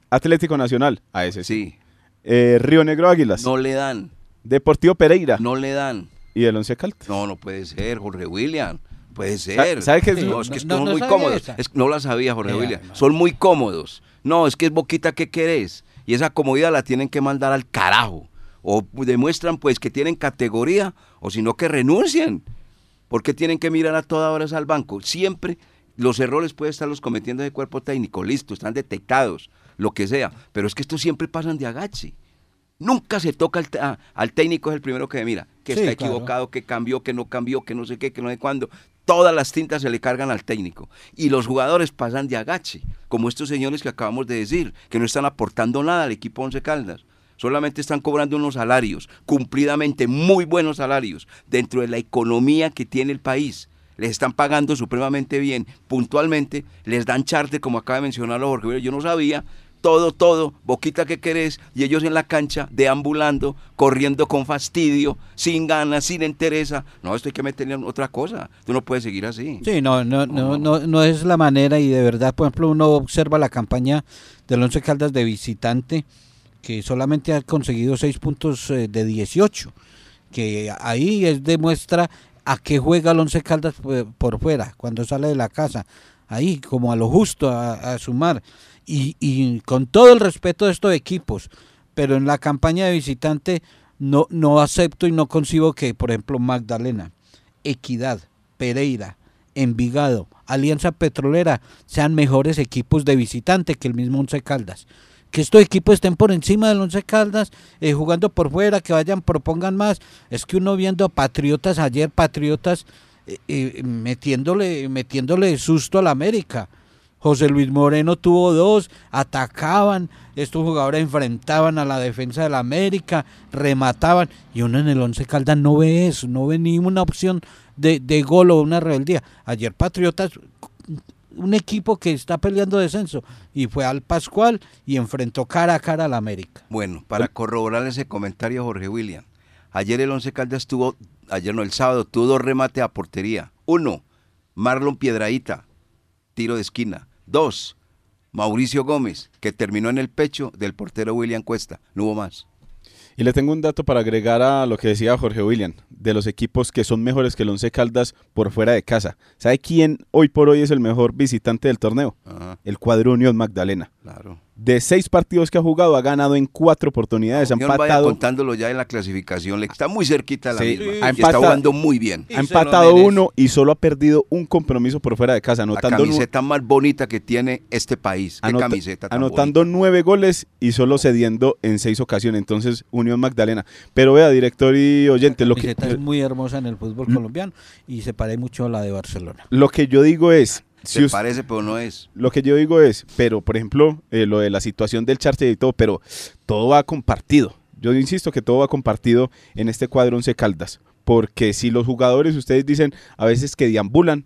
Atlético Nacional, a ese Sí. Eh, Río Negro Águilas. No le dan. Deportivo Pereira. No le dan. Y el Once Caldas. No, no puede ser, Jorge William. Puede ser. ¿Sabe qué es? No, es que No, son no muy cómodos. Es- no la sabía, Jorge William. Son muy cómodos. No, es que es boquita que querés. Y esa comodidad la tienen que mandar al carajo. O demuestran pues que tienen categoría, o si no que renuncien. ¿Por qué tienen que mirar a toda hora al banco? Siempre los errores pueden estarlos cometiendo ese cuerpo técnico, listo, están detectados, lo que sea, pero es que estos siempre pasan de agache. Nunca se toca al, al técnico, es el primero que mira, que está equivocado, que cambió, que no cambió, que no sé qué, que no sé cuándo. Todas las tintas se le cargan al técnico. Y los jugadores pasan de agache, como estos señores que acabamos de decir, que no están aportando nada al equipo Once Caldas solamente están cobrando unos salarios, cumplidamente muy buenos salarios, dentro de la economía que tiene el país. Les están pagando supremamente bien, puntualmente, les dan charter, como acaba de mencionarlo Jorge, yo no sabía, todo, todo, boquita que querés, y ellos en la cancha, deambulando, corriendo con fastidio, sin ganas, sin entereza. No, esto hay que meterle otra cosa. Tú no puedes seguir así. Sí, no, no, no, no, no es la manera, y de verdad, por ejemplo, uno observa la campaña del Once Caldas de visitante que solamente ha conseguido 6 puntos eh, de 18, que ahí es demuestra a qué juega el Once Caldas por fuera, cuando sale de la casa, ahí como a lo justo, a, sumar, y, y, con todo el respeto de estos equipos, pero en la campaña de visitante no, no acepto y no concibo que, por ejemplo, Magdalena, Equidad, Pereira, Envigado, Alianza Petrolera sean mejores equipos de visitante que el mismo Once Caldas que estos equipos estén por encima del Once Caldas, eh, jugando por fuera, que vayan, propongan más. Es que uno viendo Patriotas ayer, Patriotas eh, eh, metiéndole, metiéndole susto a la América. José Luis Moreno tuvo dos, atacaban, estos jugadores enfrentaban a la defensa de la América, remataban, y uno en el Once Caldas no ve eso, no ve ni una opción de, de gol o una rebeldía. Ayer Patriotas un equipo que está peleando descenso y fue al Pascual y enfrentó cara a cara al América. Bueno, para corroborar ese comentario Jorge William, ayer el Once Caldas tuvo, ayer no, el sábado tuvo dos remates a portería. Uno, Marlon Piedraíta, tiro de esquina. Dos, Mauricio Gómez, que terminó en el pecho del portero William Cuesta. No hubo más. Y le tengo un dato para agregar a lo que decía Jorge William, de los equipos que son mejores que el Once Caldas por fuera de casa. ¿Sabe quién hoy por hoy es el mejor visitante del torneo? El cuadro Unión Magdalena. Claro de seis partidos que ha jugado, ha ganado en cuatro oportunidades. ha empatado. contándolo ya en la clasificación, le está muy cerquita a la misma. Ha empatado, está jugando muy bien. ha empatado uno y solo ha perdido un compromiso por fuera de casa. Anotando la camiseta más bonita que tiene este país. ¿Qué camiseta anotando nueve goles y solo cediendo en seis ocasiones. Entonces, Unión Magdalena. Pero vea, director y oyente, lo que. es muy hermosa en el fútbol colombiano y se parece mucho a la de Barcelona. Lo que yo digo es se parece, pero no es. Lo que yo digo es, pero por ejemplo, eh, lo de la situación del charter y todo, pero todo va compartido. Yo insisto que todo va compartido en este cuadro Once Caldas. Porque si los jugadores, ustedes dicen a veces que deambulan,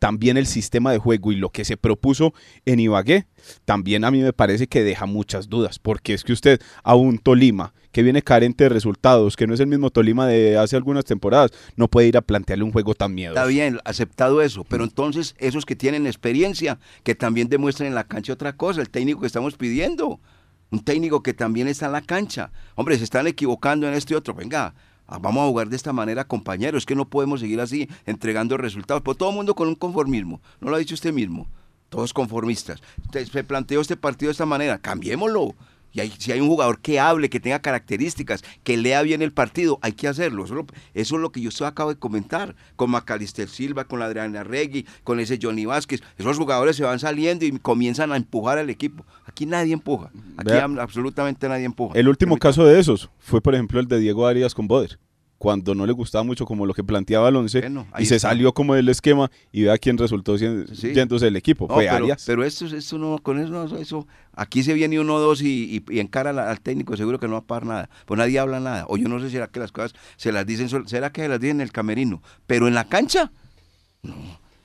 también el sistema de juego y lo que se propuso en Ibagué, también a mí me parece que deja muchas dudas, porque es que usted a un Tolima que viene carente de resultados, que no es el mismo Tolima de hace algunas temporadas, no puede ir a plantearle un juego tan miedoso. Está bien, aceptado eso, pero entonces esos que tienen experiencia, que también demuestren en la cancha otra cosa, el técnico que estamos pidiendo, un técnico que también está en la cancha. Hombre, se están equivocando en este otro, venga, vamos a jugar de esta manera, compañeros, es que no podemos seguir así entregando resultados, pero todo el mundo con un conformismo, no lo ha dicho usted mismo, todos conformistas. se planteó este partido de esta manera, cambiémoslo. Y si hay un jugador que hable, que tenga características, que lea bien el partido, hay que hacerlo. Eso, es lo que yo acabo de comentar con Macalister Silva, con Adriana Regui, con ese Johnny Vázquez. Esos jugadores se van saliendo y comienzan a empujar al equipo. Aquí nadie empuja. Aquí absolutamente nadie empuja. El último caso de esos fue, por ejemplo, el de Diego Arias con Boder cuando no le gustaba mucho como lo que planteaba el once y se salió como del esquema y vea quién resultó yéndose el equipo, fue pero, Arias. Pero esto, esto no, con eso, eso, aquí se viene uno o dos y, y, encara al, técnico, seguro que no va a pagar nada, pues nadie habla nada, o yo no sé si será que las cosas se las dicen, será que se las dicen en el camerino, pero en la cancha, no,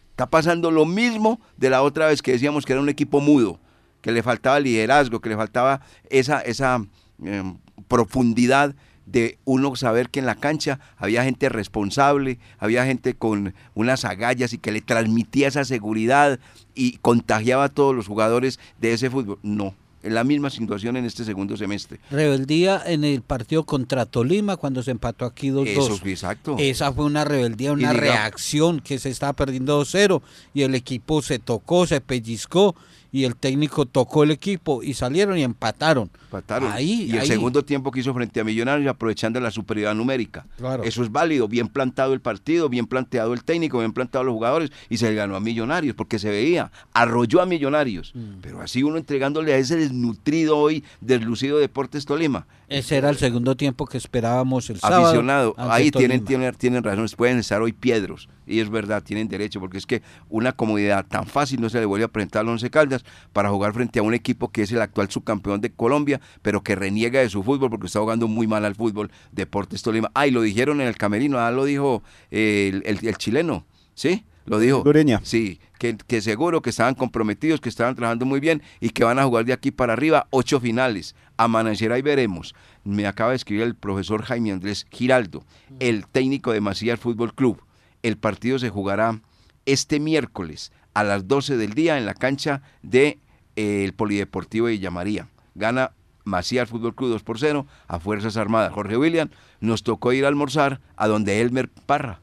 está pasando lo mismo de la otra vez que decíamos que era un equipo mudo, que le faltaba liderazgo, que le faltaba esa, esa em, profundidad de uno saber que en la cancha había gente responsable, había gente con unas agallas y que le transmitía esa seguridad y contagiaba a todos los jugadores de ese fútbol. No, en la misma situación en este segundo semestre. Rebeldía en el partido contra Tolima cuando se empató aquí 2-2. Eso, exacto. Esa fue una rebeldía, una reacción que se estaba perdiendo 2-0 y el equipo se tocó, se pellizcó y el técnico tocó el equipo y salieron y empataron. Empataron. Ahí, y el ahí. segundo tiempo que hizo frente a Millonarios aprovechando la superioridad numérica. Claro. Eso es válido, bien plantado el partido, bien planteado el técnico, bien planteado los jugadores y se le ganó a Millonarios porque se veía, arrolló a Millonarios. Mm. Pero así uno entregándole a ese desnutrido hoy, deslucido Deportes Tolima. Ese era el segundo tiempo que esperábamos el sábado. aficionado. Ahí tienen, tienen, tienen razón, pueden estar hoy piedros. Y es verdad, tienen derecho, porque es que una comodidad tan fácil no se le vuelve a presentar al Once Caldas para jugar frente a un equipo que es el actual subcampeón de Colombia, pero que reniega de su fútbol porque está jugando muy mal al fútbol Deportes Tolima. Ah, y lo dijeron en el camerino, ah, lo dijo eh, el, el- el chileno, ¿sí? Lo dijo. Gureña. Sí, que, que seguro que estaban comprometidos, que estaban trabajando muy bien y que van a jugar de aquí para arriba ocho finales. Amanecerá y veremos. Me acaba de escribir el profesor Jaime Andrés Giraldo, el técnico de Macías Fútbol Club. El partido se jugará este miércoles a las 12 del día en la cancha de eh, el Polideportivo de Villamaría. Gana Macías Fútbol Club 2 por 0 a Fuerzas Armadas. Jorge William nos tocó ir a almorzar a donde Elmer Parra.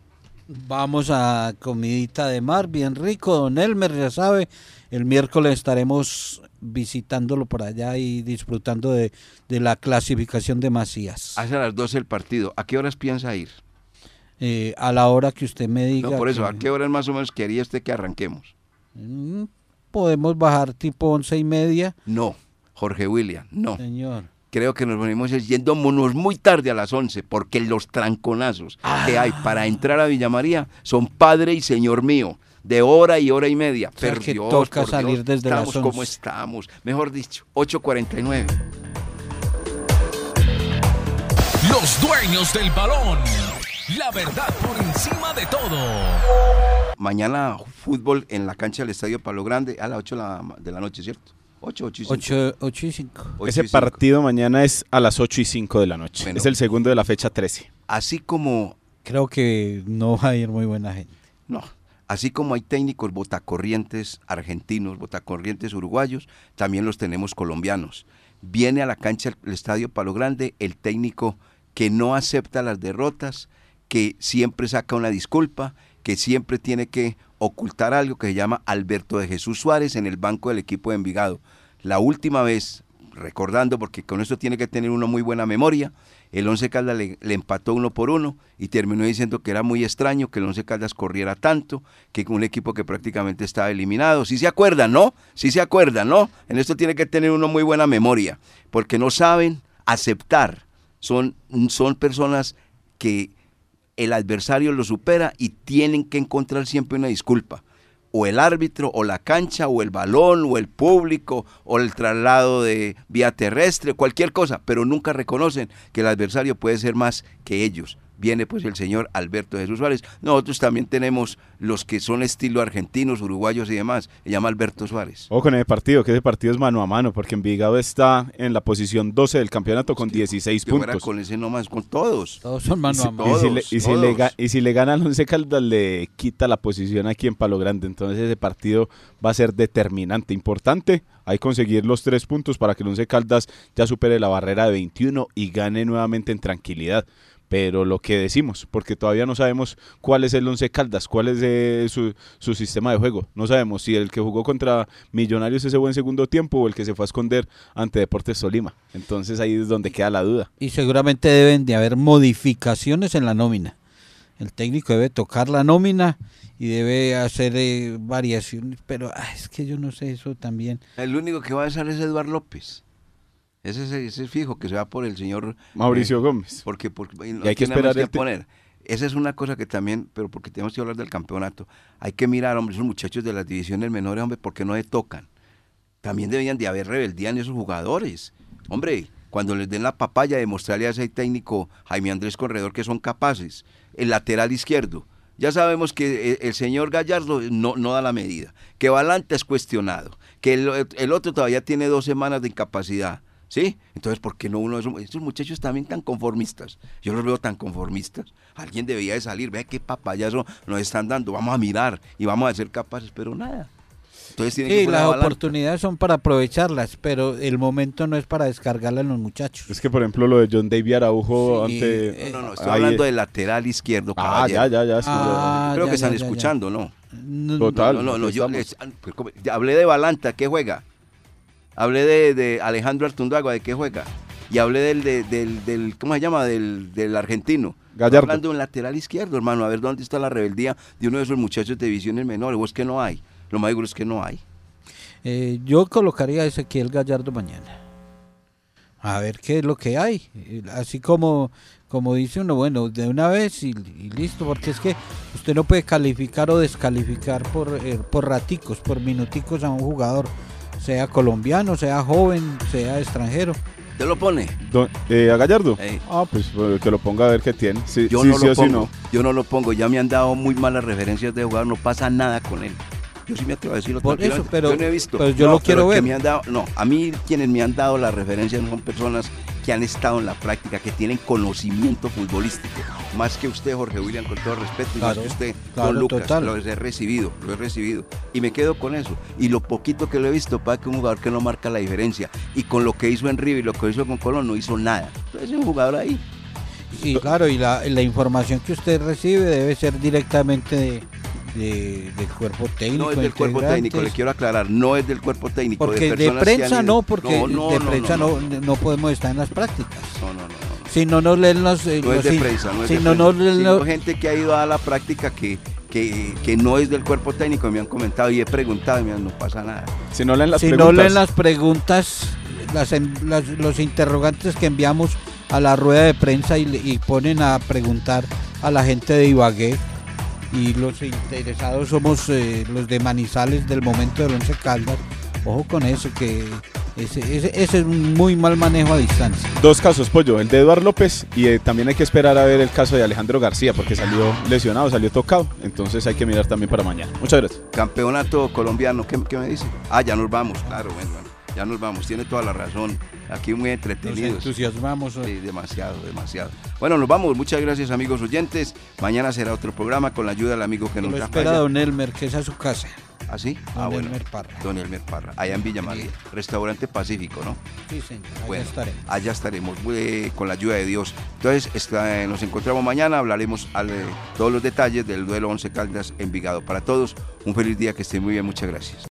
Vamos a comidita de mar, bien rico, don Elmer, ya sabe. El miércoles estaremos visitándolo por allá y disfrutando de, de la clasificación de Macías. Hace a las 12 el partido. ¿A qué horas piensa ir? Eh, a la hora que usted me diga. No, por eso, que- ¿a qué horas más o menos quería usted que arranquemos? Mm, Podemos bajar tipo once y media. No, Jorge William, no. Señor. Creo que nos venimos yéndonos muy tarde a las 11, porque los tranconazos que hay para entrar a Villa María son Padre y Señor mío, de hora y hora y media. sea, Pero que Dios, toca por Dios, salir desde estamos las como 11. estamos. Mejor dicho, 8.49. Los dueños del balón. La verdad por encima de todo. Mañana fútbol en la cancha del Estadio Palo Grande a las 8 de la, de la noche, ¿cierto? 8, 8 y 5. 8, ocho y 5. Ocho Ese y partido mañana es a las 8 y 5 de la noche. Bueno. Es el segundo de la fecha 13. Así como Creo que no va a ir muy buena gente. No. Así como hay técnicos botacorrientes argentinos, botacorrientes uruguayos, también los tenemos colombianos. Viene a la cancha el Estadio Palo Grande el técnico que no acepta las derrotas, que siempre saca una disculpa, que siempre tiene que ocultar algo que se llama Alberto de Jesús Suárez en el banco del equipo de Envigado. La última vez, recordando, porque con esto tiene que tener uno muy buena memoria, el Once Caldas le, empató uno por uno y terminó diciendo que era muy extraño que el Once Caldas corriera tanto, que un equipo que prácticamente estaba eliminado. Si se acuerdan, ¿no? Si se acuerdan, ¿no? En esto tiene que tener uno muy buena memoria, porque no saben aceptar. Son, son personas que el adversario lo supera y tienen que encontrar siempre una disculpa. O el árbitro, o la cancha, o el balón, o el público, o el traslado de vía terrestre, cualquier cosa, pero nunca reconocen que el adversario puede ser más que ellos. Viene pues el señor Alberto Jesús Suárez. Nosotros también tenemos los que son estilo argentinos, uruguayos y demás. Se llama Alberto Suárez. Ojo con ese partido, que ese partido es mano a mano, porque Envigado está en la posición 12 del campeonato con 16 Que fuera puntos. con ese nomás, con todos. Todos son mano a mano. y si le, y si todos. le ga- y si le gana al Once Caldas, le quita la posición aquí en Palo Grande. Entonces ese partido va a ser determinante, importante. Hay que conseguir los tres puntos para que el Once Caldas ya supere la barrera de 21 y gane nuevamente en tranquilidad. Pero lo que decimos, porque todavía no sabemos cuál es el Once Caldas, cuál es eh, su, su sistema de juego. No sabemos si el que jugó contra Millonarios ese buen segundo tiempo o el que se fue a esconder ante Deportes Tolima. Entonces ahí es donde queda la duda. Y seguramente deben de haber modificaciones en la nómina. El técnico debe tocar la nómina y debe hacer eh, variaciones, pero ah, es que yo no sé eso también. El único que va a salir es Eduardo López. Ese es, ese es fijo, que se va por el señor Mauricio eh, Gómez. Porque, porque Y hay que esperar el te- poner. Esa es una cosa que también, pero porque tenemos que hablar del campeonato. Hay que mirar, hombre, esos muchachos de las divisiones menores, hombre, porque no le tocan. También deberían de haber rebeldía en esos jugadores. Hombre, cuando les den la papaya, demostrarle a ese técnico Jaime Andrés Corredor que son capaces. El lateral izquierdo. Ya sabemos que eh, el señor Gallardo no, no da la medida. Que Balanta es cuestionado. Que el, el otro todavía tiene dos semanas de incapacidad. ¿Sí? Entonces, ¿por qué no uno de esos, esos muchachos también tan conformistas? Yo los veo tan conformistas. Alguien debía de salir, vea qué papayazo nos están dando, vamos a mirar y vamos a ser capaces, pero nada. Entonces Sí, las oportunidades son para aprovecharlas, pero el momento no es para descargarla en los muchachos. Es que, por ejemplo, lo de John David Araujo Sí, ante... eh, No, no, estoy Ahí- hablando del lateral izquierdo, Ah, caballero. ya, ya, ya. sí, Ah, Creo ya, que están ya, ya, ya. escuchando, ¿no? No, Total. No, no, no, yo hablé de Balanta, ¿qué juega? Hablé de, de Alejandro Artundagua, ¿de qué juega? Y hablé del, de- del, del ¿cómo se llama? Del, del argentino. Gallardo. Estoy Hablando de un lateral izquierdo, hermano, a ver dónde está la rebeldía de uno de esos muchachos de divisiones menores, o es que no hay. Lo más seguro es que no hay. Eh, yo colocaría a Ezequiel Gallardo mañana. A ver qué es lo que hay. Eh, Así como, como dice uno, bueno, de una vez y, y listo, porque es que usted no puede calificar o descalificar por, eh, por raticos, por minuticos a un jugador, sea colombiano, sea joven, sea extranjero. ¿Te lo pone? Do- eh, ¿A Gallardo? Ey. Ah, pues eh, que lo ponga a ver qué tiene. Sí, Yo sí, no sí lo sí pongo. no. Yo no lo pongo. Ya me han dado muy malas referencias de jugador. No pasa nada con él. Yo sí me atrevo a decirlo. Por eso, pero- yo no he visto. pero yo No, lo quiero ver. me han dado, no, a mí quienes me han dado las referencias son personas que han estado en la práctica, que tienen conocimiento futbolístico. Más que usted, Jorge William, con todo respeto, y Claro, más que usted, claro, don Lucas. total. Lo he recibido, lo he recibido. Y me quedo con eso. Y lo poquito que lo he visto, para que un jugador que no marca la diferencia. Y con lo que hizo en River y lo que hizo con Colón, no hizo nada. Entonces es un jugador ahí. Y claro, y la, la información que usted recibe debe ser directamente de, de- del cuerpo técnico. No es del cuerpo técnico, le quiero aclarar, no es del cuerpo técnico. Porque de, han prensa no, porque No, no, de no, prensa no, no, no, podemos estar en las prácticas. no, no, no, no. Si no nos leen los... eh, No es de prensa, no es si de no prensa. nos leen los- gente que ha ido a la práctica que, que, que no es del cuerpo técnico, me han comentado y he preguntado y me han, no pasa nada. Si no leen las si preguntas. no leen las preguntas, las, en- las- los interrogantes que enviamos a la rueda de prensa y, le- y ponen a preguntar a la gente de Ibagué y los interesados somos eh, los de Manizales del momento del Once Caldas. Ojo con eso, que ese, ese, ese es un muy mal manejo a distancia. Dos casos, Pollo, el de Eduardo López y eh, también hay que esperar a ver el caso de Alejandro García porque salió lesionado, salió tocado. Entonces hay que mirar también para mañana. Muchas gracias. Campeonato colombiano, ¿qué, qué me dice? Ah, ya nos vamos, claro, bueno, bueno, ya nos vamos, tiene toda la razón. Aquí muy Nos entretenidos. entusiasmamos hoy. Sí, demasiado, demasiado. Bueno, nos vamos. Muchas gracias, amigos oyentes. Mañana será otro programa con la ayuda del amigo que nos espera don Elmer, que es a su casa. ¿Ah, sí? Don Ah, bueno. Elmer Parra. Don Elmer Parra, allá en Villa María, restaurante Pacífico, ¿no? Sí, señor, allá Bueno, estaremos. allá estaremos eh, con la ayuda de Dios. Entonces, está- eh, nos encontramos mañana, hablaremos al, eh, todos los detalles del duelo 11 Caldas Envigado. Para todos, un feliz día, que estén muy bien, muchas gracias.